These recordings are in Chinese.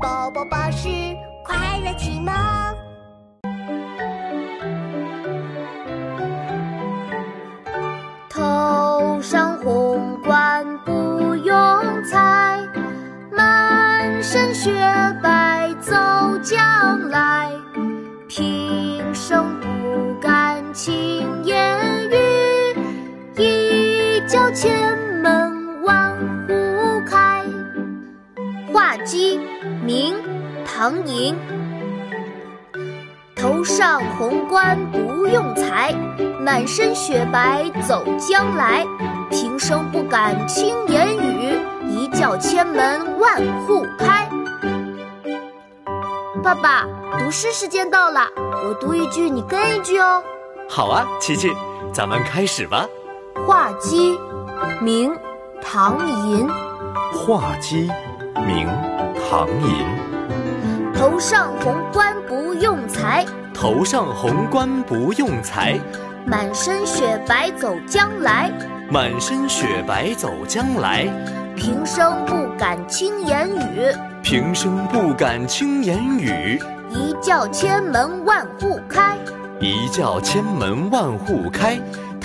宝宝巴士快乐启蒙。头上红冠不用裁，满身雪白走将来。画鸡，明·唐寅。头上红冠不用裁，满身雪白走将来。平生不敢轻言语，一叫千门万户开。爸爸，读诗时间到了，我读一句，你跟一句哦。好啊，琪琪，咱们开始吧。画鸡，明·唐寅。画鸡，明·唐寅。头上红冠不用裁，头上红冠不用裁，满身雪白走将来。满身雪白走将来。平生不敢轻言语，平生不敢轻言语，一叫千门万户开。一叫千门万户开。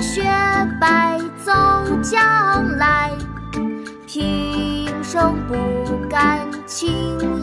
雪白走将来。平生不敢轻。